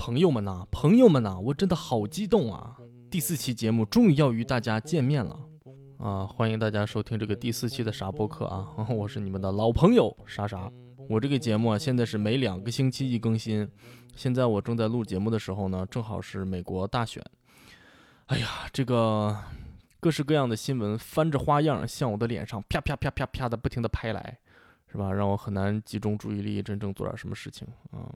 朋友们呐，朋友们呐，我真的好激动啊！第四期节目终于要与大家见面了啊！欢迎大家收听这个第四期的傻播客啊！我是你们的老朋友啥啥。我这个节目啊，现在是每两个星期一更新。现在我正在录节目的时候呢，正好是美国大选。哎呀，这个各式各样的新闻翻着花样向我的脸上啪啪啪啪啪的不停的拍来，是吧？让我很难集中注意力，真正做点什么事情啊！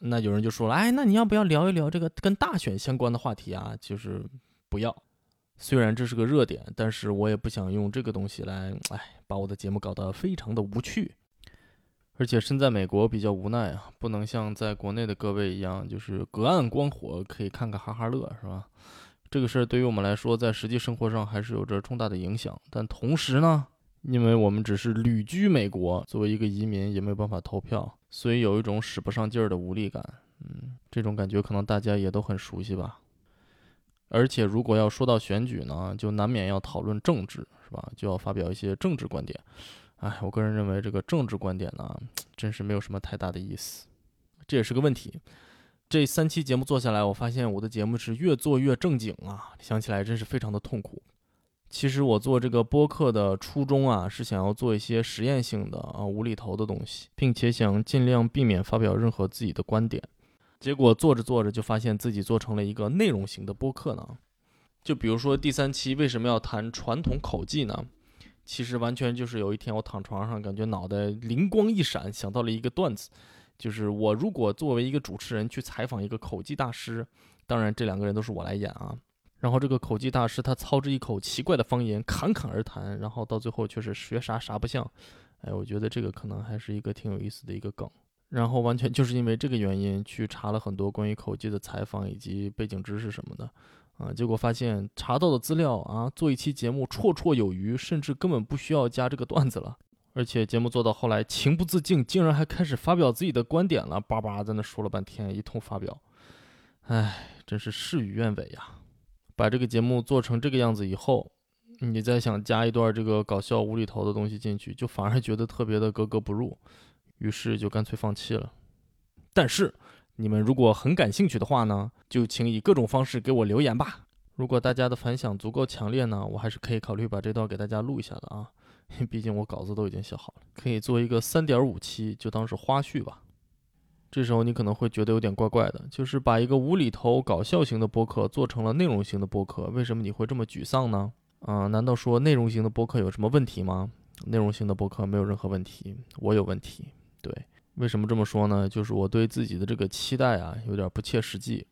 那有人就说了，哎，那你要不要聊一聊这个跟大选相关的话题啊？就是不要，虽然这是个热点，但是我也不想用这个东西来，哎，把我的节目搞得非常的无趣。而且身在美国比较无奈啊，不能像在国内的各位一样，就是隔岸观火，可以看看哈哈乐，是吧？这个事儿对于我们来说，在实际生活上还是有着重大的影响。但同时呢，因为我们只是旅居美国，作为一个移民，也没有办法投票。所以有一种使不上劲儿的无力感，嗯，这种感觉可能大家也都很熟悉吧。而且如果要说到选举呢，就难免要讨论政治，是吧？就要发表一些政治观点。哎，我个人认为这个政治观点呢，真是没有什么太大的意思，这也是个问题。这三期节目做下来，我发现我的节目是越做越正经啊，想起来真是非常的痛苦。其实我做这个播客的初衷啊，是想要做一些实验性的啊无厘头的东西，并且想尽量避免发表任何自己的观点。结果做着做着就发现自己做成了一个内容型的播客呢。就比如说第三期为什么要谈传统口技呢？其实完全就是有一天我躺床上，感觉脑袋灵光一闪，想到了一个段子，就是我如果作为一个主持人去采访一个口技大师，当然这两个人都是我来演啊。然后这个口技大师他操着一口奇怪的方言侃侃而谈，然后到最后却是学啥啥不像。哎，我觉得这个可能还是一个挺有意思的一个梗。然后完全就是因为这个原因去查了很多关于口技的采访以及背景知识什么的，啊，结果发现查到的资料啊，做一期节目绰绰有余，甚至根本不需要加这个段子了。而且节目做到后来情不自禁，竟然还开始发表自己的观点了，叭叭在那说了半天，一通发表。哎，真是事与愿违呀。把这个节目做成这个样子以后，你再想加一段这个搞笑无厘头的东西进去，就反而觉得特别的格格不入，于是就干脆放弃了。但是你们如果很感兴趣的话呢，就请以各种方式给我留言吧。如果大家的反响足够强烈呢，我还是可以考虑把这段给大家录一下的啊，毕竟我稿子都已经写好了，可以做一个三点五期，就当是花絮吧。这时候你可能会觉得有点怪怪的，就是把一个无厘头搞笑型的播客做成了内容型的播客，为什么你会这么沮丧呢？啊，难道说内容型的播客有什么问题吗？内容型的播客没有任何问题，我有问题。对，为什么这么说呢？就是我对自己的这个期待啊，有点不切实际。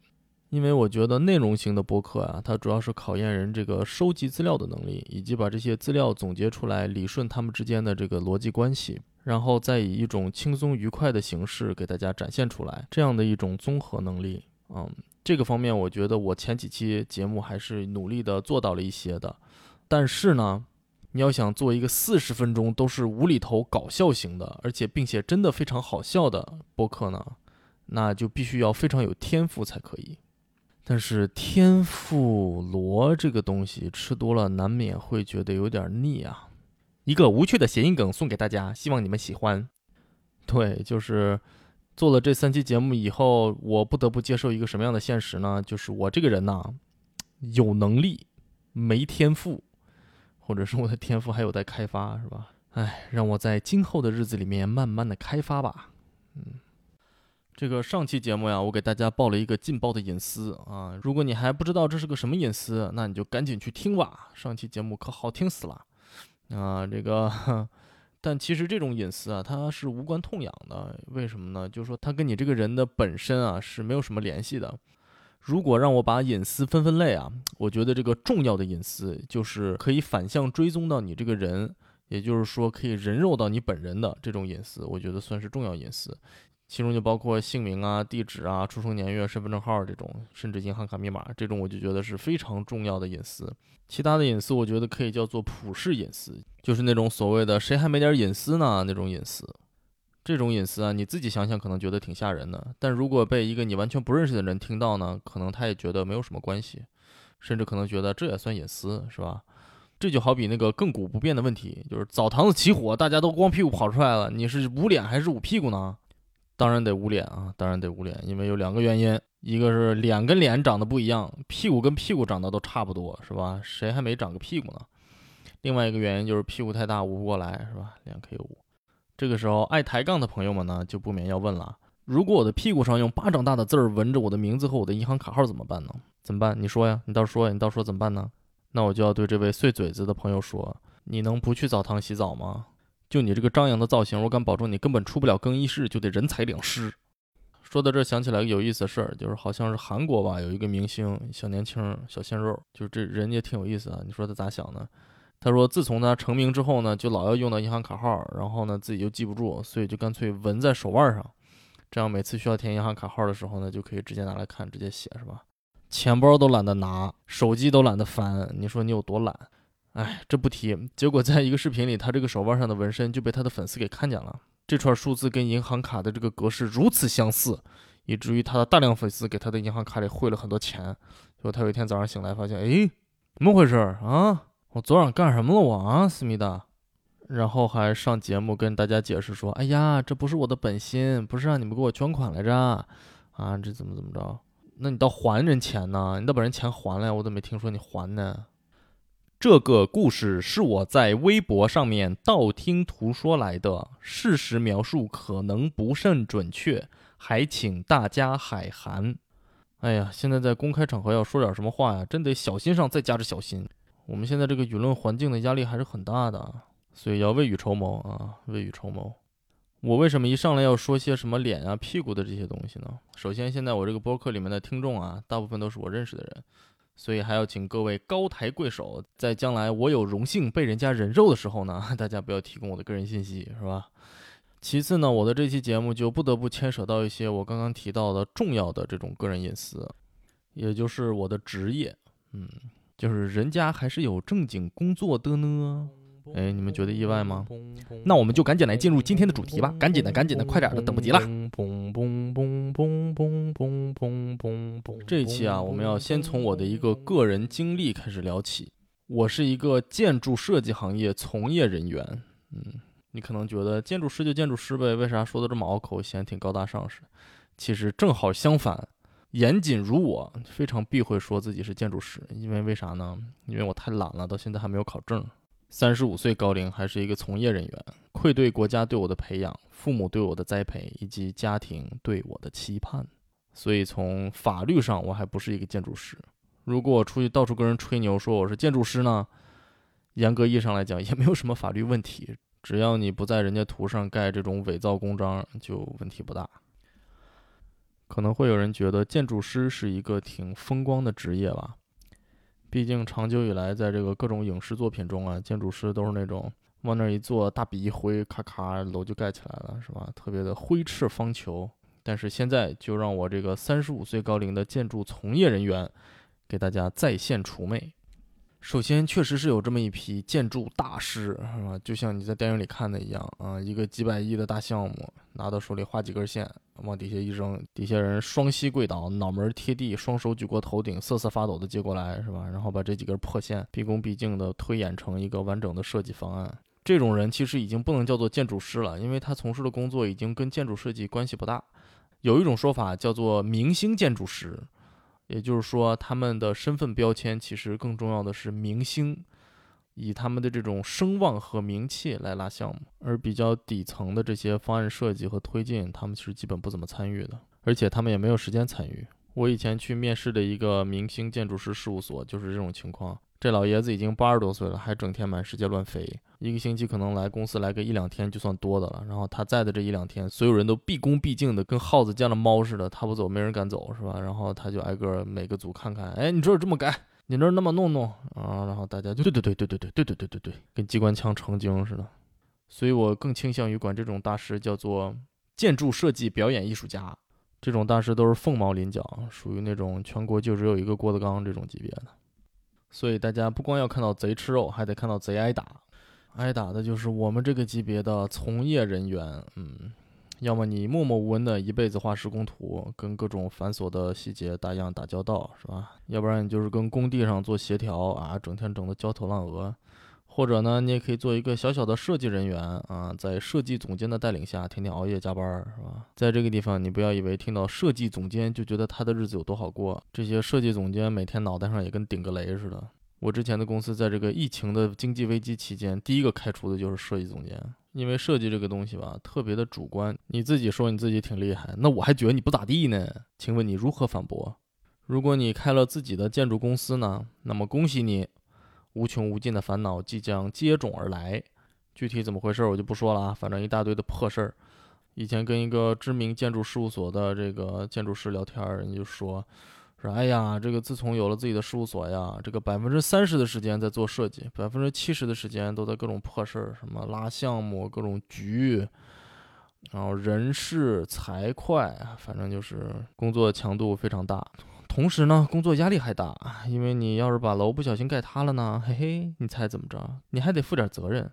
因为我觉得内容型的播客啊，它主要是考验人这个收集资料的能力，以及把这些资料总结出来，理顺他们之间的这个逻辑关系。然后再以一种轻松愉快的形式给大家展现出来，这样的一种综合能力，嗯，这个方面我觉得我前几期节目还是努力的做到了一些的。但是呢，你要想做一个四十分钟都是无厘头搞笑型的，而且并且真的非常好笑的播客呢，那就必须要非常有天赋才可以。但是天妇罗这个东西吃多了，难免会觉得有点腻啊。一个无趣的谐音梗送给大家，希望你们喜欢。对，就是做了这三期节目以后，我不得不接受一个什么样的现实呢？就是我这个人呐，有能力没天赋，或者是我的天赋还有待开发，是吧？哎，让我在今后的日子里面慢慢的开发吧。嗯，这个上期节目呀，我给大家爆了一个劲爆的隐私啊！如果你还不知道这是个什么隐私，那你就赶紧去听吧。上期节目可好听死了。啊，这个，但其实这种隐私啊，它是无关痛痒的。为什么呢？就是说，它跟你这个人的本身啊是没有什么联系的。如果让我把隐私分分类啊，我觉得这个重要的隐私就是可以反向追踪到你这个人，也就是说可以人肉到你本人的这种隐私，我觉得算是重要隐私。其中就包括姓名啊、地址啊、出生年月、身份证号这种，甚至银行卡密码这种，我就觉得是非常重要的隐私。其他的隐私，我觉得可以叫做普世隐私，就是那种所谓的谁还没点隐私呢那种隐私。这种隐私啊，你自己想想可能觉得挺吓人的，但如果被一个你完全不认识的人听到呢，可能他也觉得没有什么关系，甚至可能觉得这也算隐私，是吧？这就好比那个亘古不变的问题，就是澡堂子起火，大家都光屁股跑出来了，你是捂脸还是捂屁股呢？当然得捂脸啊，当然得捂脸，因为有两个原因，一个是脸跟脸长得不一样，屁股跟屁股长得都差不多，是吧？谁还没长个屁股呢？另外一个原因就是屁股太大捂不过来，是吧？脸可以捂。这个时候，爱抬杠的朋友们呢，就不免要问了：如果我的屁股上用巴掌大的字儿纹着我的名字和我的银行卡号怎么办呢？怎么办？你说呀，你倒说呀，你倒说怎么办呢？那我就要对这位碎嘴子的朋友说：你能不去澡堂洗澡吗？就你这个张扬的造型，我敢保证你根本出不了更衣室，就得人财两失。说到这，想起来个有意思的事儿，就是好像是韩国吧，有一个明星小年轻小鲜肉，就是这人也挺有意思啊。你说他咋想的？他说自从他成名之后呢，就老要用到银行卡号，然后呢自己又记不住，所以就干脆纹在手腕上，这样每次需要填银行卡号的时候呢，就可以直接拿来看，直接写，是吧？钱包都懒得拿，手机都懒得翻，你说你有多懒？哎，这不提。结果在一个视频里，他这个手腕上的纹身就被他的粉丝给看见了。这串数字跟银行卡的这个格式如此相似，以至于他的大量粉丝给他的银行卡里汇了很多钱。结果他有一天早上醒来，发现，哎，怎么回事啊？我昨晚干什么了我啊，思密达？然后还上节目跟大家解释说，哎呀，这不是我的本心，不是让你们给我捐款来着，啊，这怎么怎么着？那你倒还人钱呢？你倒把人钱还了呀？我怎么没听说你还呢？这个故事是我在微博上面道听途说来的，事实描述可能不甚准确，还请大家海涵。哎呀，现在在公开场合要说点什么话呀，真得小心上再加着小心。我们现在这个舆论环境的压力还是很大的，所以要未雨绸缪啊，未雨绸缪。我为什么一上来要说些什么脸啊、屁股的这些东西呢？首先，现在我这个播客里面的听众啊，大部分都是我认识的人，所以还要请各位高抬贵手，在将来我有荣幸被人家人肉的时候呢，大家不要提供我的个人信息，是吧？其次呢，我的这期节目就不得不牵扯到一些我刚刚提到的重要的这种个人隐私，也就是我的职业，嗯，就是人家还是有正经工作的呢。哎，你们觉得意外吗？那我们就赶紧来进入今天的主题吧！赶紧的，赶紧的，快点的，等不及了。这一期啊，我们要先从我的一个个人经历开始聊起。我是一个建筑设计行业从业人员。嗯，你可能觉得建筑师就建筑师呗，为啥说的这么拗口，显得挺高大上似的？其实正好相反，严谨如我，非常避讳说自己是建筑师，因为为啥呢？因为我太懒了，到现在还没有考证。三十五岁高龄，还是一个从业人员，愧对国家对我的培养，父母对我的栽培，以及家庭对我的期盼。所以从法律上，我还不是一个建筑师。如果我出去到处跟人吹牛说我是建筑师呢，严格意义上来讲，也没有什么法律问题。只要你不在人家图上盖这种伪造公章，就问题不大。可能会有人觉得建筑师是一个挺风光的职业吧。毕竟长久以来，在这个各种影视作品中啊，建筑师都是那种往那儿一坐，大笔一挥，咔咔楼就盖起来了，是吧？特别的挥斥方遒。但是现在就让我这个三十五岁高龄的建筑从业人员，给大家在线除魅。首先，确实是有这么一批建筑大师，是吧？就像你在电影里看的一样啊，一个几百亿的大项目，拿到手里画几根线，往底下一扔，底下人双膝跪倒，脑门贴地，双手举过头顶，瑟瑟发抖的接过来，是吧？然后把这几根破线毕恭毕敬的推演成一个完整的设计方案。这种人其实已经不能叫做建筑师了，因为他从事的工作已经跟建筑设计关系不大。有一种说法叫做明星建筑师。也就是说，他们的身份标签其实更重要的是明星，以他们的这种声望和名气来拉项目，而比较底层的这些方案设计和推进，他们其实基本不怎么参与的，而且他们也没有时间参与。我以前去面试的一个明星建筑师事务所就是这种情况。这老爷子已经八十多岁了，还整天满世界乱飞，一个星期可能来公司来个一两天就算多的了。然后他在的这一两天，所有人都毕恭毕敬的，跟耗子见了猫似的，他不走，没人敢走，是吧？然后他就挨个每个组看看，哎，你这儿这么改，你那那么弄弄啊？然后大家就对对对对对对对对对对对，跟机关枪成精似的。所以我更倾向于管这种大师叫做建筑设计表演艺术家，这种大师都是凤毛麟角，属于那种全国就只有一个郭德纲这种级别的。所以大家不光要看到贼吃肉，还得看到贼挨打。挨打的就是我们这个级别的从业人员，嗯，要么你默默无闻的一辈子画施工图，跟各种繁琐的细节打样打交道，是吧？要不然你就是跟工地上做协调啊，整天整的焦头烂额。或者呢，你也可以做一个小小的设计人员啊，在设计总监的带领下，天天熬夜加班，是吧？在这个地方，你不要以为听到设计总监就觉得他的日子有多好过。这些设计总监每天脑袋上也跟顶个雷似的。我之前的公司在这个疫情的经济危机期间，第一个开除的就是设计总监，因为设计这个东西吧，特别的主观。你自己说你自己挺厉害，那我还觉得你不咋地呢。请问你如何反驳？如果你开了自己的建筑公司呢？那么恭喜你。无穷无尽的烦恼即将接踵而来，具体怎么回事我就不说了啊，反正一大堆的破事儿。以前跟一个知名建筑事务所的这个建筑师聊天，人家就说说，哎呀，这个自从有了自己的事务所呀，这个百分之三十的时间在做设计，百分之七十的时间都在各种破事儿，什么拉项目、各种局，然后人事、财会，反正就是工作强度非常大。同时呢，工作压力还大，因为你要是把楼不小心盖塌了呢，嘿嘿，你猜怎么着？你还得负点责任，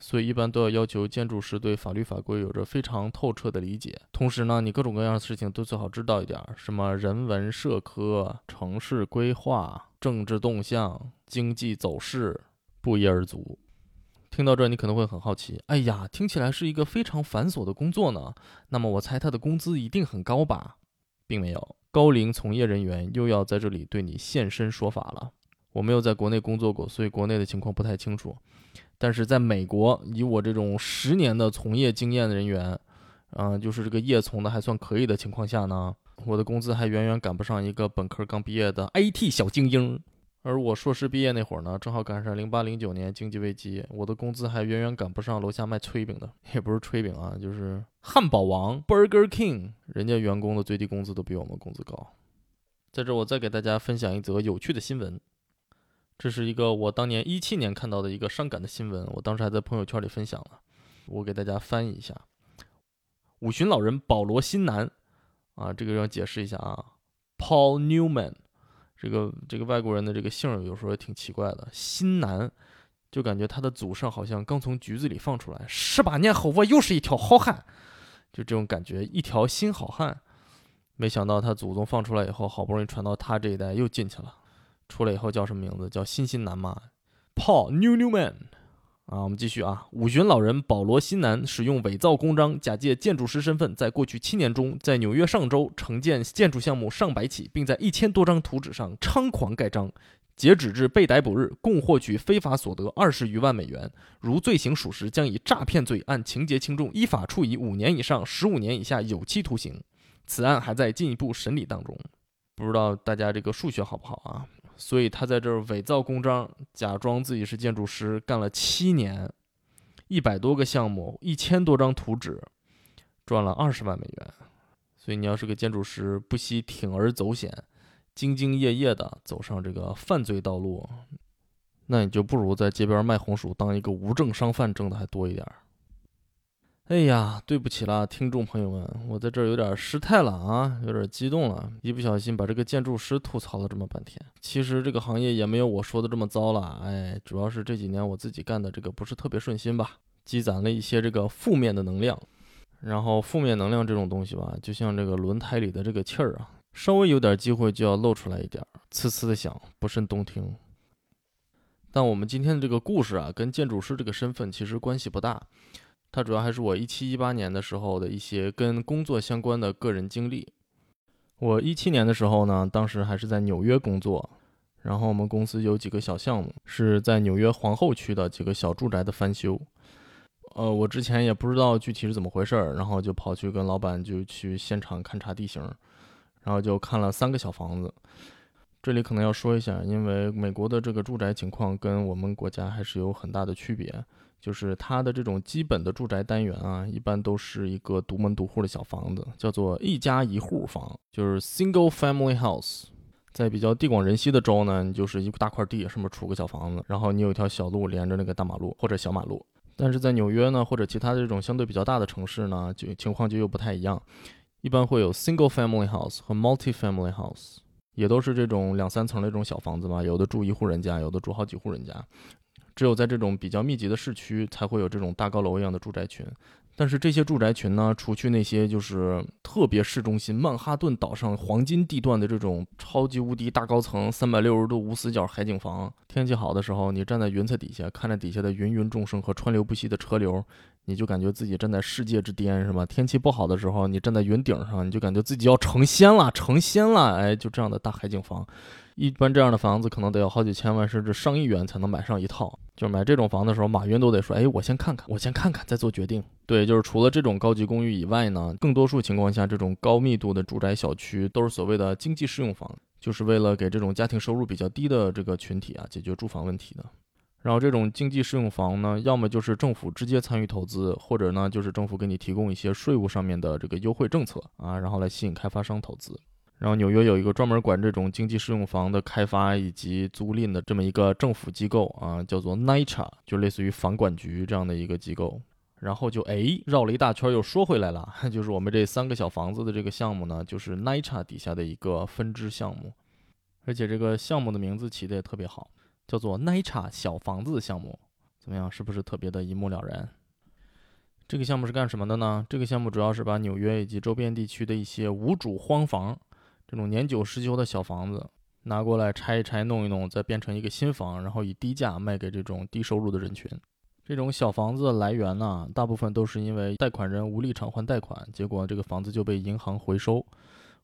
所以一般都要要求建筑师对法律法规有着非常透彻的理解。同时呢，你各种各样的事情都最好知道一点，什么人文社科、城市规划、政治动向、经济走势，不一而足。听到这，你可能会很好奇，哎呀，听起来是一个非常繁琐的工作呢。那么我猜他的工资一定很高吧？并没有。高龄从业人员又要在这里对你现身说法了。我没有在国内工作过，所以国内的情况不太清楚。但是在美国，以我这种十年的从业经验的人员，嗯，就是这个业从的还算可以的情况下呢，我的工资还远远赶不上一个本科刚毕业的 IT 小精英。而我硕士毕业那会儿呢，正好赶上零八零九年经济危机，我的工资还远远赶不上楼下卖炊饼的，也不是炊饼啊，就是汉堡王 Burger King，人家员工的最低工资都比我们工资高。在这，我再给大家分享一则有趣的新闻，这是一个我当年一七年看到的一个伤感的新闻，我当时还在朋友圈里分享了，我给大家翻译一下：五旬老人保罗·新南，啊，这个要解释一下啊，Paul Newman。这个这个外国人的这个姓有时候也挺奇怪的，新南，就感觉他的祖上好像刚从局子里放出来，十八年后我又是一条好汉，就这种感觉，一条新好汉。没想到他祖宗放出来以后，好不容易传到他这一代又进去了，出来以后叫什么名字？叫新新南嘛，Paul New Newman。啊，我们继续啊！五旬老人保罗·新南使用伪造公章，假借建筑师身份，在过去七年中，在纽约上周承建建筑项目上百起，并在一千多张图纸上猖狂盖章。截止至被逮捕日，共获取非法所得二十余万美元。如罪行属实，将以诈骗罪按情节轻重依法处以五年以上十五年以下有期徒刑。此案还在进一步审理当中。不知道大家这个数学好不好啊？所以他在这儿伪造公章，假装自己是建筑师，干了七年，一百多个项目，一千多张图纸，赚了二十万美元。所以你要是个建筑师，不惜铤而走险，兢兢业业的走上这个犯罪道路，那你就不如在街边卖红薯，当一个无证商贩挣的还多一点儿。哎呀，对不起啦，听众朋友们，我在这儿有点失态了啊，有点激动了，一不小心把这个建筑师吐槽了这么半天。其实这个行业也没有我说的这么糟了，哎，主要是这几年我自己干的这个不是特别顺心吧，积攒了一些这个负面的能量。然后负面能量这种东西吧，就像这个轮胎里的这个气儿啊，稍微有点机会就要漏出来一点，呲呲的响，不甚动听。但我们今天的这个故事啊，跟建筑师这个身份其实关系不大。它主要还是我一七一八年的时候的一些跟工作相关的个人经历。我一七年的时候呢，当时还是在纽约工作，然后我们公司有几个小项目是在纽约皇后区的几个小住宅的翻修。呃，我之前也不知道具体是怎么回事儿，然后就跑去跟老板就去现场勘察地形，然后就看了三个小房子。这里可能要说一下，因为美国的这个住宅情况跟我们国家还是有很大的区别。就是它的这种基本的住宅单元啊，一般都是一个独门独户的小房子，叫做一家一户房，就是 single family house。在比较地广人稀的州呢，你就是一大块地上面出个小房子，然后你有一条小路连着那个大马路或者小马路，但是在纽约呢，或者其他的这种相对比较大的城市呢，就情况就又不太一样。一般会有 single family house 和 multi family house，也都是这种两三层的这种小房子嘛，有的住一户人家，有的住好几户人家。只有在这种比较密集的市区，才会有这种大高楼一样的住宅群。但是这些住宅群呢，除去那些就是特别市中心曼哈顿岛上黄金地段的这种超级无敌大高层三百六十度无死角海景房，天气好的时候，你站在云彩底下，看着底下的芸芸众生和川流不息的车流，你就感觉自己站在世界之巅，是吧？天气不好的时候，你站在云顶上，你就感觉自己要成仙了，成仙了！哎，就这样的大海景房。一般这样的房子可能得要好几千万甚至上亿元才能买上一套。就是买这种房的时候，马云都得说：“哎，我先看看，我先看看再做决定。”对，就是除了这种高级公寓以外呢，更多数情况下，这种高密度的住宅小区都是所谓的经济适用房，就是为了给这种家庭收入比较低的这个群体啊解决住房问题的。然后这种经济适用房呢，要么就是政府直接参与投资，或者呢就是政府给你提供一些税务上面的这个优惠政策啊，然后来吸引开发商投资。然后纽约有一个专门管这种经济适用房的开发以及租赁的这么一个政府机构啊，叫做 NYCHA，就类似于房管局这样的一个机构。然后就哎绕了一大圈又说回来了，就是我们这三个小房子的这个项目呢，就是 NYCHA 底下的一个分支项目，而且这个项目的名字起的也特别好，叫做 NYCHA 小房子项目。怎么样，是不是特别的一目了然？这个项目是干什么的呢？这个项目主要是把纽约以及周边地区的一些无主荒房。这种年久失修的小房子拿过来拆一拆、弄一弄，再变成一个新房，然后以低价卖给这种低收入的人群。这种小房子的来源呢，大部分都是因为贷款人无力偿还贷款，结果这个房子就被银行回收，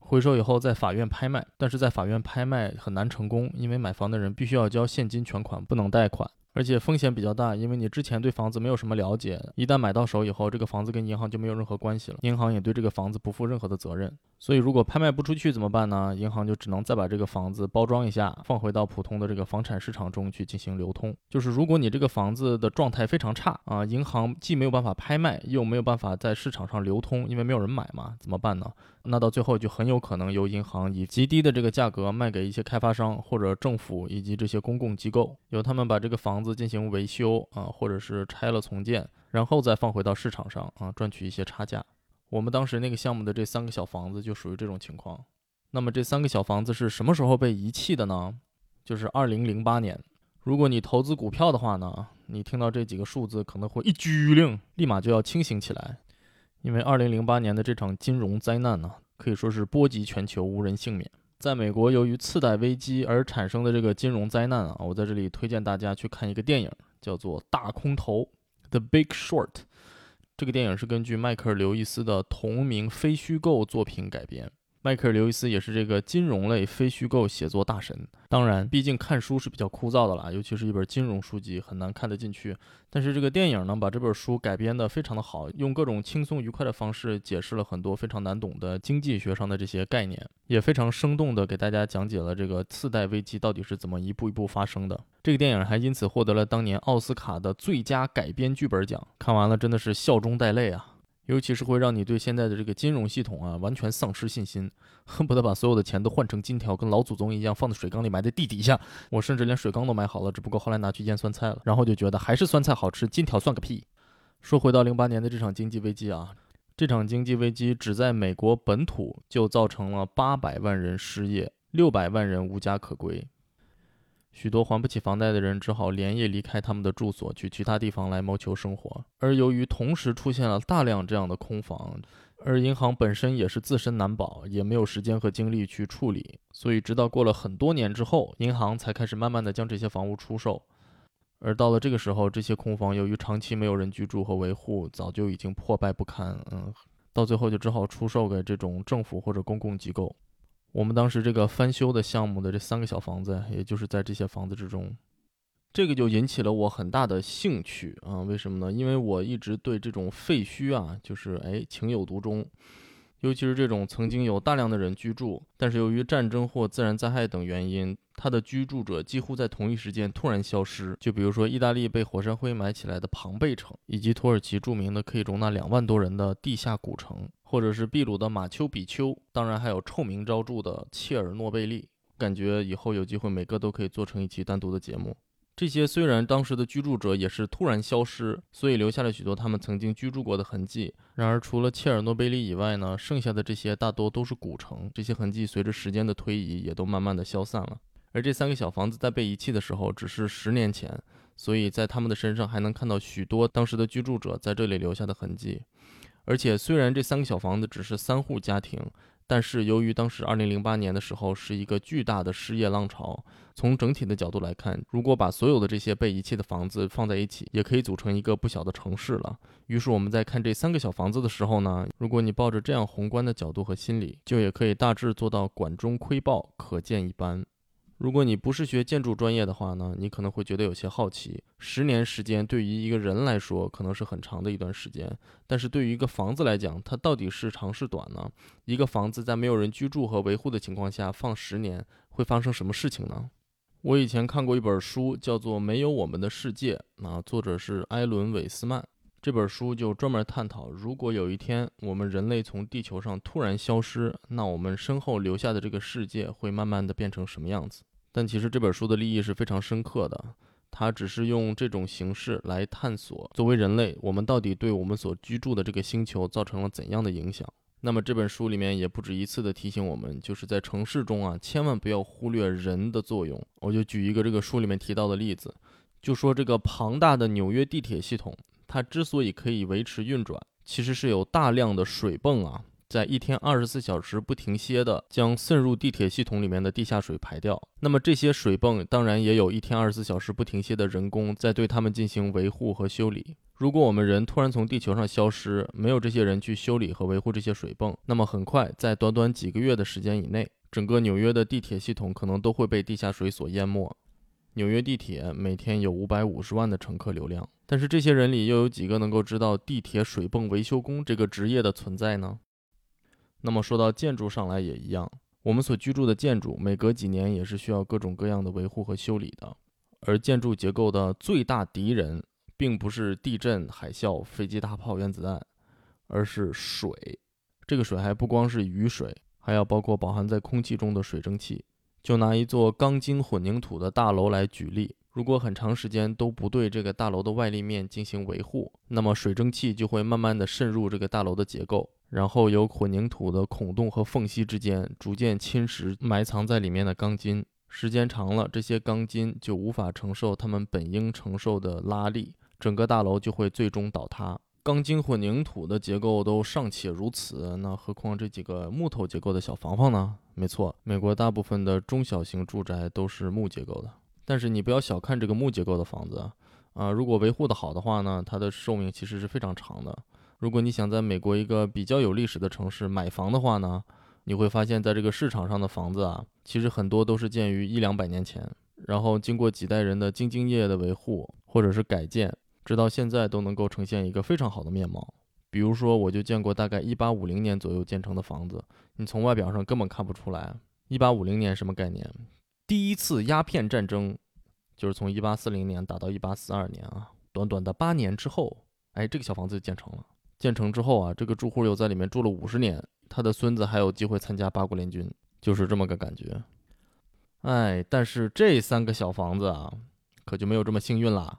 回收以后在法院拍卖，但是在法院拍卖很难成功，因为买房的人必须要交现金全款，不能贷款。而且风险比较大，因为你之前对房子没有什么了解，一旦买到手以后，这个房子跟银行就没有任何关系了，银行也对这个房子不负任何的责任。所以如果拍卖不出去怎么办呢？银行就只能再把这个房子包装一下，放回到普通的这个房产市场中去进行流通。就是如果你这个房子的状态非常差啊，银行既没有办法拍卖，又没有办法在市场上流通，因为没有人买嘛，怎么办呢？那到最后就很有可能由银行以极低的这个价格卖给一些开发商或者政府以及这些公共机构，由他们把这个房子进行维修啊，或者是拆了重建，然后再放回到市场上啊，赚取一些差价。我们当时那个项目的这三个小房子就属于这种情况。那么这三个小房子是什么时候被遗弃的呢？就是二零零八年。如果你投资股票的话呢，你听到这几个数字可能会一激灵，立马就要清醒起来。因为二零零八年的这场金融灾难呢，可以说是波及全球，无人幸免。在美国，由于次贷危机而产生的这个金融灾难啊，我在这里推荐大家去看一个电影，叫做《大空头》（The Big Short）。这个电影是根据迈克尔·刘易斯的同名非虚构作品改编。迈克尔·刘易斯也是这个金融类非虚构写作大神。当然，毕竟看书是比较枯燥的啦，尤其是一本金融书籍，很难看得进去。但是这个电影呢，把这本书改编得非常的好，用各种轻松愉快的方式解释了很多非常难懂的经济学上的这些概念，也非常生动地给大家讲解了这个次贷危机到底是怎么一步一步发生的。这个电影还因此获得了当年奥斯卡的最佳改编剧本奖。看完了真的是笑中带泪啊！尤其是会让你对现在的这个金融系统啊完全丧失信心，恨不得把所有的钱都换成金条，跟老祖宗一样放在水缸里埋在地底下。我甚至连水缸都买好了，只不过后来拿去腌酸菜了，然后就觉得还是酸菜好吃，金条算个屁。说回到零八年的这场经济危机啊，这场经济危机只在美国本土就造成了八百万人失业，六百万人无家可归。许多还不起房贷的人只好连夜离开他们的住所，去其他地方来谋求生活。而由于同时出现了大量这样的空房，而银行本身也是自身难保，也没有时间和精力去处理，所以直到过了很多年之后，银行才开始慢慢的将这些房屋出售。而到了这个时候，这些空房由于长期没有人居住和维护，早就已经破败不堪。嗯，到最后就只好出售给这种政府或者公共机构。我们当时这个翻修的项目的这三个小房子，也就是在这些房子之中，这个就引起了我很大的兴趣啊！为什么呢？因为我一直对这种废墟啊，就是哎情有独钟，尤其是这种曾经有大量的人居住，但是由于战争或自然灾害等原因。它的居住者几乎在同一时间突然消失，就比如说意大利被火山灰埋起来的庞贝城，以及土耳其著名的可以容纳两万多人的地下古城，或者是秘鲁的马丘比丘，当然还有臭名昭著的切尔诺贝利。感觉以后有机会每个都可以做成一期单独的节目。这些虽然当时的居住者也是突然消失，所以留下了许多他们曾经居住过的痕迹。然而，除了切尔诺贝利以外呢，剩下的这些大多都是古城。这些痕迹随着时间的推移，也都慢慢的消散了。而这三个小房子在被遗弃的时候，只是十年前，所以在他们的身上还能看到许多当时的居住者在这里留下的痕迹。而且，虽然这三个小房子只是三户家庭。但是由于当时二零零八年的时候是一个巨大的失业浪潮，从整体的角度来看，如果把所有的这些被遗弃的房子放在一起，也可以组成一个不小的城市了。于是我们在看这三个小房子的时候呢，如果你抱着这样宏观的角度和心理，就也可以大致做到管中窥豹，可见一斑。如果你不是学建筑专业的话呢，你可能会觉得有些好奇。十年时间对于一个人来说可能是很长的一段时间，但是对于一个房子来讲，它到底是长是短呢？一个房子在没有人居住和维护的情况下放十年，会发生什么事情呢？我以前看过一本书，叫做《没有我们的世界》，啊，作者是埃伦·韦斯曼。这本书就专门探讨，如果有一天我们人类从地球上突然消失，那我们身后留下的这个世界会慢慢的变成什么样子？但其实这本书的立意是非常深刻的，它只是用这种形式来探索，作为人类，我们到底对我们所居住的这个星球造成了怎样的影响？那么这本书里面也不止一次的提醒我们，就是在城市中啊，千万不要忽略人的作用。我就举一个这个书里面提到的例子，就说这个庞大的纽约地铁系统。它之所以可以维持运转，其实是有大量的水泵啊，在一天二十四小时不停歇的将渗入地铁系统里面的地下水排掉。那么这些水泵当然也有一天二十四小时不停歇的人工在对它们进行维护和修理。如果我们人突然从地球上消失，没有这些人去修理和维护这些水泵，那么很快在短短几个月的时间以内，整个纽约的地铁系统可能都会被地下水所淹没。纽约地铁每天有五百五十万的乘客流量，但是这些人里又有几个能够知道地铁水泵维修工这个职业的存在呢？那么说到建筑上来也一样，我们所居住的建筑每隔几年也是需要各种各样的维护和修理的。而建筑结构的最大敌人，并不是地震、海啸、飞机、大炮、原子弹，而是水。这个水还不光是雨水，还要包括饱含在空气中的水蒸气。就拿一座钢筋混凝土的大楼来举例，如果很长时间都不对这个大楼的外立面进行维护，那么水蒸气就会慢慢的渗入这个大楼的结构，然后由混凝土的孔洞和缝隙之间逐渐侵蚀埋藏在里面的钢筋。时间长了，这些钢筋就无法承受它们本应承受的拉力，整个大楼就会最终倒塌。钢筋混凝土的结构都尚且如此，那何况这几个木头结构的小房房呢？没错，美国大部分的中小型住宅都是木结构的。但是你不要小看这个木结构的房子啊，如果维护的好的话呢，它的寿命其实是非常长的。如果你想在美国一个比较有历史的城市买房的话呢，你会发现在这个市场上的房子啊，其实很多都是建于一两百年前，然后经过几代人的兢兢业业的维护或者是改建。直到现在都能够呈现一个非常好的面貌。比如说，我就见过大概一八五零年左右建成的房子，你从外表上根本看不出来。一八五零年什么概念？第一次鸦片战争就是从一八四零年打到一八四二年啊，短短的八年之后，哎，这个小房子就建成了。建成之后啊，这个住户又在里面住了五十年，他的孙子还有机会参加八国联军，就是这么个感觉。哎，但是这三个小房子啊，可就没有这么幸运啦。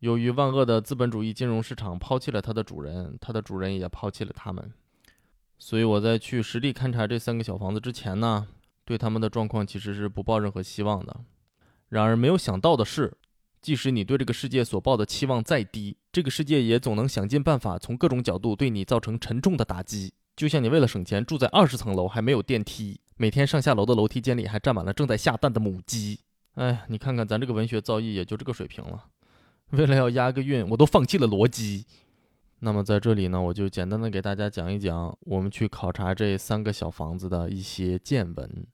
由于万恶的资本主义金融市场抛弃了它的主人，它的主人也抛弃了他们，所以我在去实地勘察这三个小房子之前呢，对他们的状况其实是不抱任何希望的。然而没有想到的是，即使你对这个世界所抱的期望再低，这个世界也总能想尽办法从各种角度对你造成沉重的打击。就像你为了省钱住在二十层楼还没有电梯，每天上下楼的楼梯间里还站满了正在下蛋的母鸡。哎，你看看咱这个文学造诣也就这个水平了。为了要押个韵，我都放弃了逻辑。那么在这里呢，我就简单的给大家讲一讲我们去考察这三个小房子的一些见闻。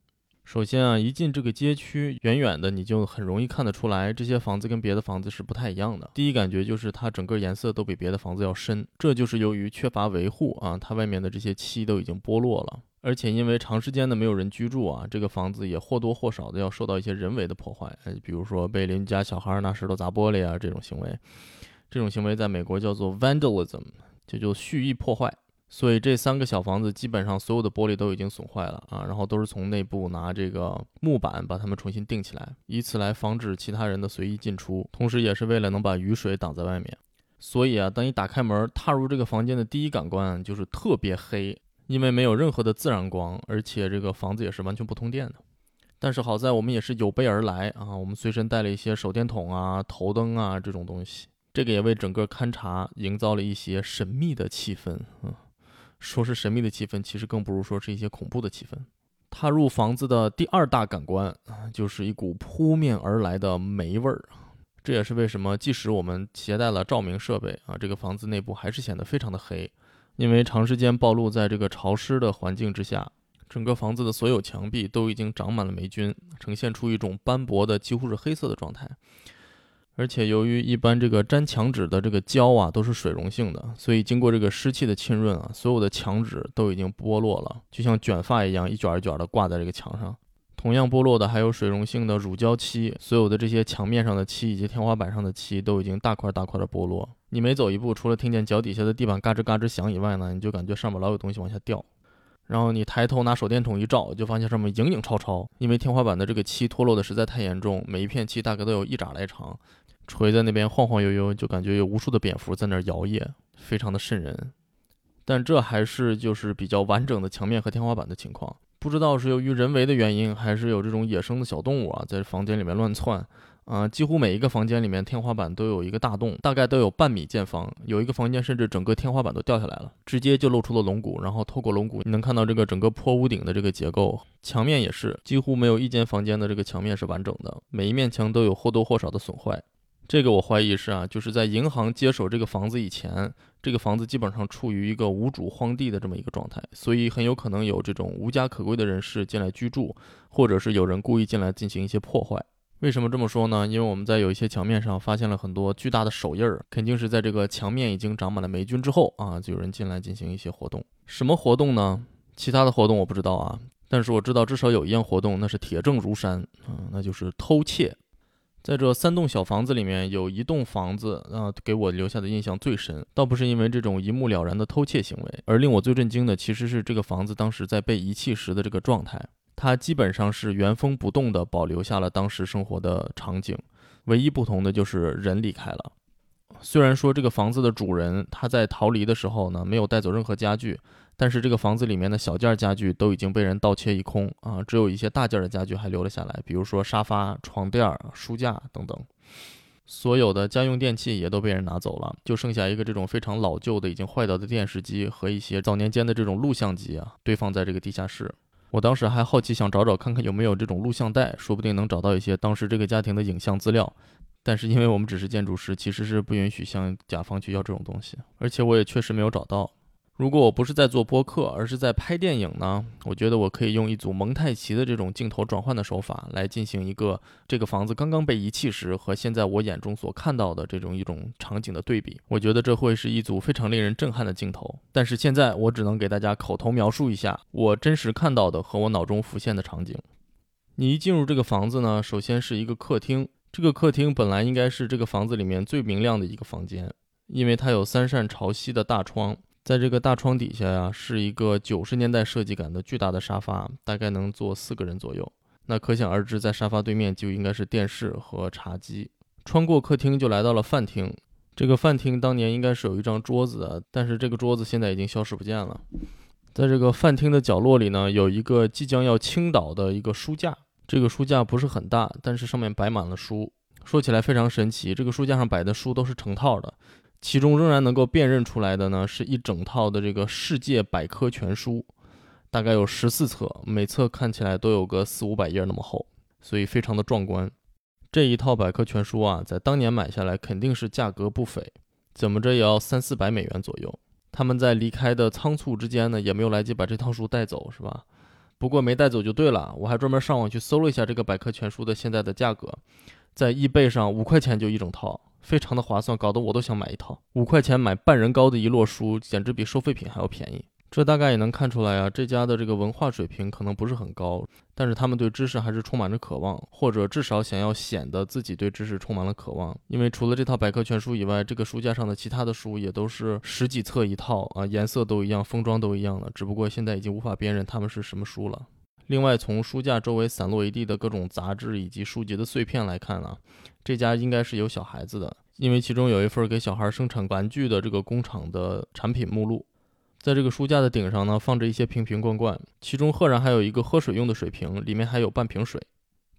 首先啊，一进这个街区，远远的你就很容易看得出来，这些房子跟别的房子是不太一样的。第一感觉就是它整个颜色都比别的房子要深，这就是由于缺乏维护啊，它外面的这些漆都已经剥落了。而且因为长时间的没有人居住啊，这个房子也或多或少的要受到一些人为的破坏，呃，比如说被邻居家小孩拿石头砸玻璃啊这种行为，这种行为在美国叫做 vandalism，就就蓄意破坏。所以这三个小房子基本上所有的玻璃都已经损坏了啊，然后都是从内部拿这个木板把它们重新钉起来，以此来防止其他人的随意进出，同时也是为了能把雨水挡在外面。所以啊，当你打开门踏入这个房间的第一感官就是特别黑，因为没有任何的自然光，而且这个房子也是完全不通电的。但是好在我们也是有备而来啊，我们随身带了一些手电筒啊、头灯啊这种东西，这个也为整个勘察营造了一些神秘的气氛。嗯。说是神秘的气氛，其实更不如说是一些恐怖的气氛。踏入房子的第二大感官啊，就是一股扑面而来的霉味儿。这也是为什么，即使我们携带了照明设备啊，这个房子内部还是显得非常的黑，因为长时间暴露在这个潮湿的环境之下，整个房子的所有墙壁都已经长满了霉菌，呈现出一种斑驳的几乎是黑色的状态。而且由于一般这个粘墙纸的这个胶啊都是水溶性的，所以经过这个湿气的浸润啊，所有的墙纸都已经剥落了，就像卷发一样一卷一卷的挂在这个墙上。同样剥落的还有水溶性的乳胶漆，所有的这些墙面上的漆以及天花板上的漆都已经大块大块的剥落。你每走一步，除了听见脚底下的地板嘎吱嘎吱响以外呢，你就感觉上面老有东西往下掉。然后你抬头拿手电筒一照，就发现上面影影绰绰，因为天花板的这个漆脱落的实在太严重，每一片漆大概都有一拃来长。垂在那边晃晃悠悠，就感觉有无数的蝙蝠在那儿摇曳，非常的瘆人。但这还是就是比较完整的墙面和天花板的情况。不知道是由于人为的原因，还是有这种野生的小动物啊在房间里面乱窜啊。几乎每一个房间里面天花板都有一个大洞，大概都有半米见方。有一个房间甚至整个天花板都掉下来了，直接就露出了龙骨。然后透过龙骨，你能看到这个整个坡屋顶的这个结构，墙面也是几乎没有一间房间的这个墙面是完整的，每一面墙都有或多或少的损坏。这个我怀疑是啊，就是在银行接手这个房子以前，这个房子基本上处于一个无主荒地的这么一个状态，所以很有可能有这种无家可归的人士进来居住，或者是有人故意进来进行一些破坏。为什么这么说呢？因为我们在有一些墙面上发现了很多巨大的手印儿，肯定是在这个墙面已经长满了霉菌之后啊，就有人进来进行一些活动。什么活动呢？其他的活动我不知道啊，但是我知道至少有一样活动，那是铁证如山啊，那就是偷窃。在这三栋小房子里面，有一栋房子啊，给我留下的印象最深。倒不是因为这种一目了然的偷窃行为，而令我最震惊的其实是这个房子当时在被遗弃时的这个状态。它基本上是原封不动地保留下了当时生活的场景，唯一不同的就是人离开了。虽然说这个房子的主人他在逃离的时候呢，没有带走任何家具。但是这个房子里面的小件家具都已经被人盗窃一空啊，只有一些大件的家具还留了下来，比如说沙发、床垫、书架等等，所有的家用电器也都被人拿走了，就剩下一个这种非常老旧的、已经坏掉的电视机和一些早年间的这种录像机啊，堆放在这个地下室。我当时还好奇想找找看看有没有这种录像带，说不定能找到一些当时这个家庭的影像资料。但是因为我们只是建筑师，其实是不允许向甲方去要这种东西，而且我也确实没有找到。如果我不是在做播客，而是在拍电影呢？我觉得我可以用一组蒙太奇的这种镜头转换的手法来进行一个这个房子刚刚被遗弃时和现在我眼中所看到的这种一种场景的对比。我觉得这会是一组非常令人震撼的镜头。但是现在我只能给大家口头描述一下我真实看到的和我脑中浮现的场景。你一进入这个房子呢，首先是一个客厅。这个客厅本来应该是这个房子里面最明亮的一个房间，因为它有三扇朝西的大窗。在这个大窗底下呀，是一个九十年代设计感的巨大的沙发，大概能坐四个人左右。那可想而知，在沙发对面就应该是电视和茶几。穿过客厅就来到了饭厅。这个饭厅当年应该是有一张桌子的，但是这个桌子现在已经消失不见了。在这个饭厅的角落里呢，有一个即将要倾倒的一个书架。这个书架不是很大，但是上面摆满了书。说起来非常神奇，这个书架上摆的书都是成套的。其中仍然能够辨认出来的呢，是一整套的这个世界百科全书，大概有十四册，每册看起来都有个四五百页那么厚，所以非常的壮观。这一套百科全书啊，在当年买下来肯定是价格不菲，怎么着也要三四百美元左右。他们在离开的仓促之间呢，也没有来及把这套书带走，是吧？不过没带走就对了，我还专门上网去搜了一下这个百科全书的现在的价格，在易贝上五块钱就一整套。非常的划算，搞得我都想买一套。五块钱买半人高的一摞书，简直比收废品还要便宜。这大概也能看出来啊，这家的这个文化水平可能不是很高，但是他们对知识还是充满着渴望，或者至少想要显得自己对知识充满了渴望。因为除了这套百科全书以外，这个书架上的其他的书也都是十几册一套啊，颜色都一样，封装都一样的，只不过现在已经无法辨认它们是什么书了。另外，从书架周围散落一地的各种杂志以及书籍的碎片来看啊，这家应该是有小孩子的，因为其中有一份给小孩生产玩具的这个工厂的产品目录。在这个书架的顶上呢，放着一些瓶瓶罐罐，其中赫然还有一个喝水用的水瓶，里面还有半瓶水。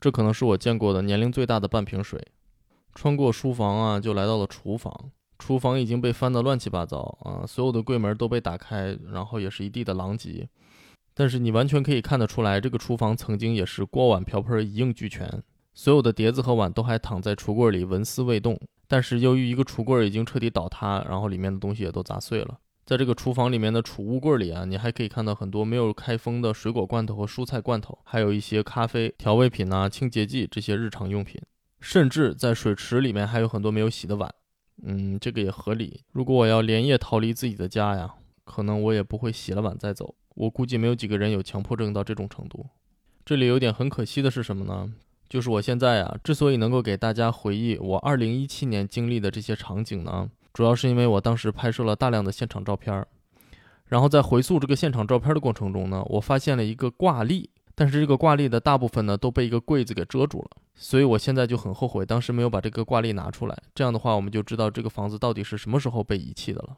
这可能是我见过的年龄最大的半瓶水。穿过书房啊，就来到了厨房。厨房已经被翻得乱七八糟啊，所有的柜门都被打开，然后也是一地的狼藉。但是你完全可以看得出来，这个厨房曾经也是锅碗瓢盆一应俱全，所有的碟子和碗都还躺在橱柜里纹丝未动。但是由于一个橱柜已经彻底倒塌，然后里面的东西也都砸碎了。在这个厨房里面的储物柜里啊，你还可以看到很多没有开封的水果罐头和蔬菜罐头，还有一些咖啡、调味品呐、清洁剂这些日常用品，甚至在水池里面还有很多没有洗的碗。嗯，这个也合理。如果我要连夜逃离自己的家呀，可能我也不会洗了碗再走。我估计没有几个人有强迫症到这种程度。这里有点很可惜的是什么呢？就是我现在啊，之所以能够给大家回忆我2017年经历的这些场景呢。主要是因为我当时拍摄了大量的现场照片儿，然后在回溯这个现场照片的过程中呢，我发现了一个挂历，但是这个挂历的大部分呢都被一个柜子给遮住了，所以我现在就很后悔当时没有把这个挂历拿出来。这样的话，我们就知道这个房子到底是什么时候被遗弃的了。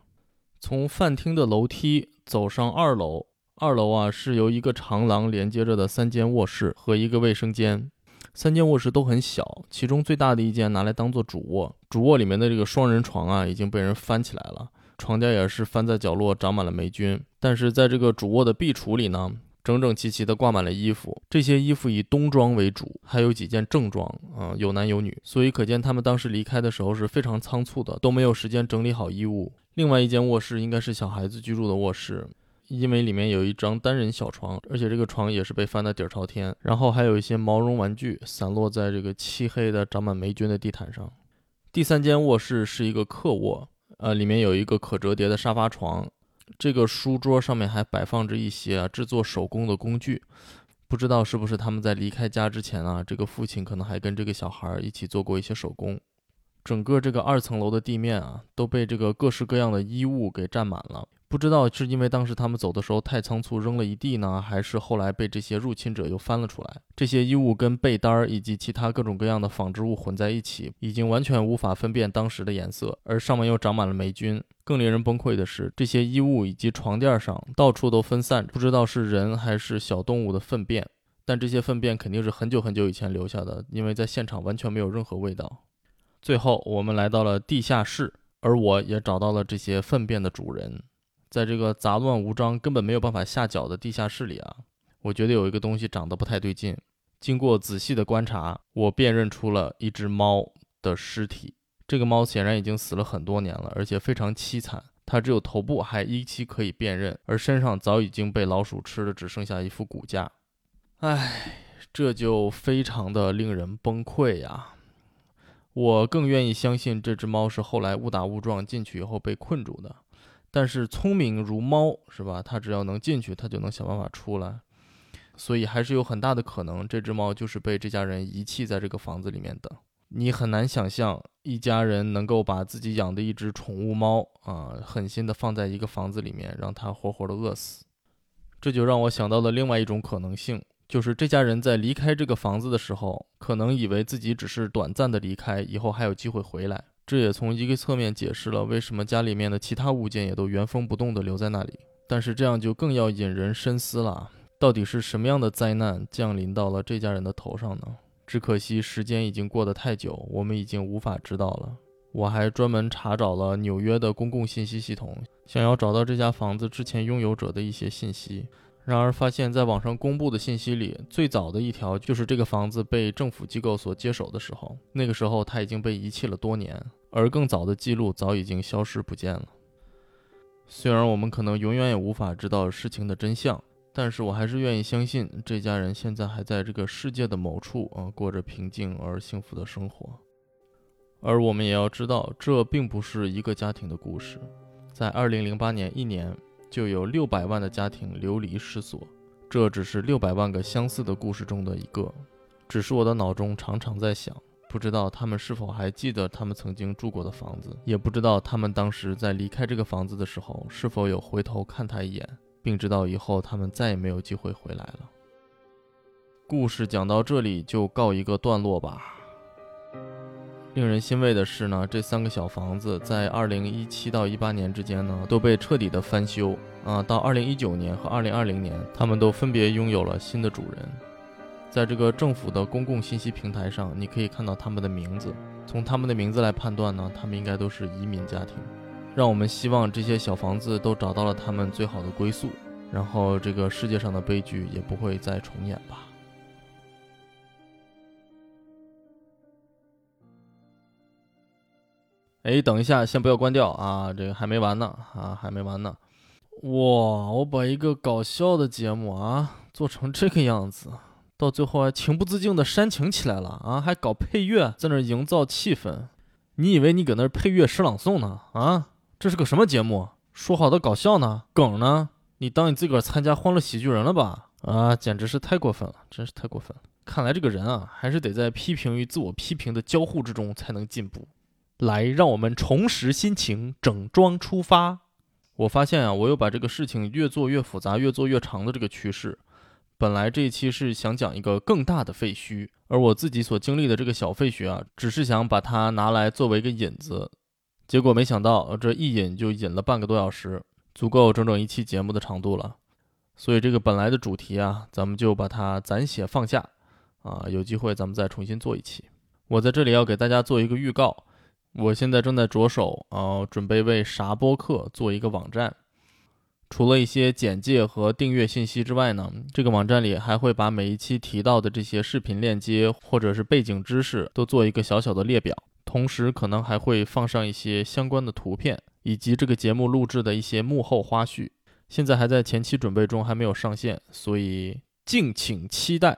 从饭厅的楼梯走上二楼，二楼啊是由一个长廊连接着的三间卧室和一个卫生间。三间卧室都很小，其中最大的一间拿来当做主卧。主卧里面的这个双人床啊，已经被人翻起来了，床垫也是翻在角落，长满了霉菌。但是在这个主卧的壁橱里呢，整整齐齐地挂满了衣服，这些衣服以冬装为主，还有几件正装，啊，有男有女。所以可见他们当时离开的时候是非常仓促的，都没有时间整理好衣物。另外一间卧室应该是小孩子居住的卧室。因为里面有一张单人小床，而且这个床也是被翻得底儿朝天，然后还有一些毛绒玩具散落在这个漆黑的、长满霉菌的地毯上。第三间卧室是一个客卧，呃，里面有一个可折叠的沙发床，这个书桌上面还摆放着一些制作手工的工具，不知道是不是他们在离开家之前啊，这个父亲可能还跟这个小孩一起做过一些手工。整个这个二层楼的地面啊，都被这个各式各样的衣物给占满了。不知道是因为当时他们走的时候太仓促扔了一地呢，还是后来被这些入侵者又翻了出来。这些衣物跟被单儿以及其他各种各样的纺织物混在一起，已经完全无法分辨当时的颜色，而上面又长满了霉菌。更令人崩溃的是，这些衣物以及床垫上到处都分散着，不知道是人还是小动物的粪便。但这些粪便肯定是很久很久以前留下的，因为在现场完全没有任何味道。最后，我们来到了地下室，而我也找到了这些粪便的主人。在这个杂乱无章、根本没有办法下脚的地下室里啊，我觉得有一个东西长得不太对劲。经过仔细的观察，我辨认出了一只猫的尸体。这个猫显然已经死了很多年了，而且非常凄惨。它只有头部还依稀可以辨认，而身上早已经被老鼠吃的只剩下一副骨架。唉，这就非常的令人崩溃呀！我更愿意相信这只猫是后来误打误撞进去以后被困住的。但是聪明如猫是吧？它只要能进去，它就能想办法出来。所以还是有很大的可能，这只猫就是被这家人遗弃在这个房子里面的。你很难想象一家人能够把自己养的一只宠物猫啊，狠心的放在一个房子里面，让它活活的饿死。这就让我想到了另外一种可能性，就是这家人在离开这个房子的时候，可能以为自己只是短暂的离开，以后还有机会回来。这也从一个侧面解释了为什么家里面的其他物件也都原封不动地留在那里。但是这样就更要引人深思了：到底是什么样的灾难降临到了这家人的头上呢？只可惜时间已经过得太久，我们已经无法知道了。我还专门查找了纽约的公共信息系统，想要找到这家房子之前拥有者的一些信息。然而，发现在网上公布的信息里，最早的一条就是这个房子被政府机构所接手的时候，那个时候它已经被遗弃了多年，而更早的记录早已经消失不见了。虽然我们可能永远也无法知道事情的真相，但是我还是愿意相信这家人现在还在这个世界的某处啊，过着平静而幸福的生活。而我们也要知道，这并不是一个家庭的故事，在2008年一年。就有六百万的家庭流离失所。这只是六百万个相似的故事中的一个，只是我的脑中常常在想，不知道他们是否还记得他们曾经住过的房子，也不知道他们当时在离开这个房子的时候是否有回头看他一眼，并知道以后他们再也没有机会回来了。故事讲到这里就告一个段落吧。令人欣慰的是呢，这三个小房子在二零一七到一八年之间呢，都被彻底的翻修啊。到二零一九年和二零二零年，他们都分别拥有了新的主人。在这个政府的公共信息平台上，你可以看到他们的名字。从他们的名字来判断呢，他们应该都是移民家庭。让我们希望这些小房子都找到了他们最好的归宿，然后这个世界上的悲剧也不会再重演吧。哎，等一下，先不要关掉啊，这个还没完呢啊，还没完呢。哇，我把一个搞笑的节目啊做成这个样子，到最后还情不自禁的煽情起来了啊，还搞配乐在那营造气氛。你以为你搁那配乐诗朗诵呢？啊，这是个什么节目？说好的搞笑呢？梗呢？你当你自个儿参加欢乐喜剧人了吧？啊，简直是太过分了，真是太过分了。看来这个人啊，还是得在批评与自我批评的交互之中才能进步。来，让我们重拾心情，整装出发。我发现啊，我又把这个事情越做越复杂，越做越长的这个趋势。本来这一期是想讲一个更大的废墟，而我自己所经历的这个小废墟啊，只是想把它拿来作为一个引子。结果没想到，这一引就引了半个多小时，足够整整一期节目的长度了。所以这个本来的主题啊，咱们就把它暂且放下。啊，有机会咱们再重新做一期。我在这里要给大家做一个预告。我现在正在着手啊，准备为啥播客做一个网站。除了一些简介和订阅信息之外呢，这个网站里还会把每一期提到的这些视频链接或者是背景知识都做一个小小的列表，同时可能还会放上一些相关的图片以及这个节目录制的一些幕后花絮。现在还在前期准备中，还没有上线，所以敬请期待。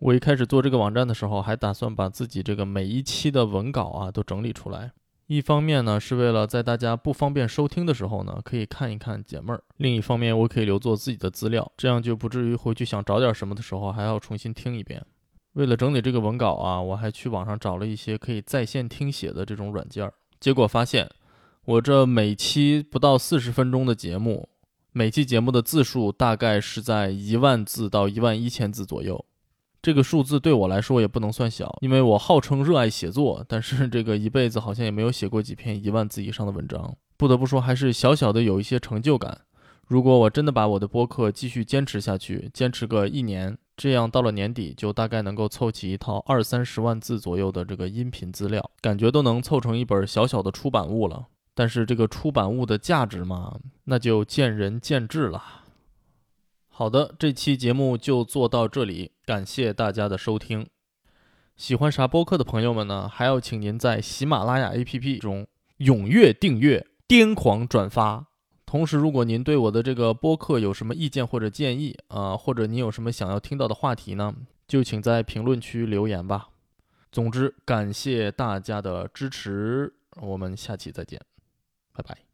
我一开始做这个网站的时候，还打算把自己这个每一期的文稿啊都整理出来。一方面呢，是为了在大家不方便收听的时候呢，可以看一看解闷儿；另一方面，我可以留作自己的资料，这样就不至于回去想找点什么的时候还要重新听一遍。为了整理这个文稿啊，我还去网上找了一些可以在线听写的这种软件儿，结果发现，我这每期不到四十分钟的节目，每期节目的字数大概是在一万字到一万一千字左右。这个数字对我来说也不能算小，因为我号称热爱写作，但是这个一辈子好像也没有写过几篇一万字以上的文章。不得不说，还是小小的有一些成就感。如果我真的把我的播客继续坚持下去，坚持个一年，这样到了年底就大概能够凑齐一套二三十万字左右的这个音频资料，感觉都能凑成一本小小的出版物了。但是这个出版物的价值嘛，那就见仁见智了。好的，这期节目就做到这里，感谢大家的收听。喜欢啥播客的朋友们呢，还要请您在喜马拉雅 APP 中踊跃订阅、癫狂转发。同时，如果您对我的这个播客有什么意见或者建议啊，或者您有什么想要听到的话题呢，就请在评论区留言吧。总之，感谢大家的支持，我们下期再见，拜拜。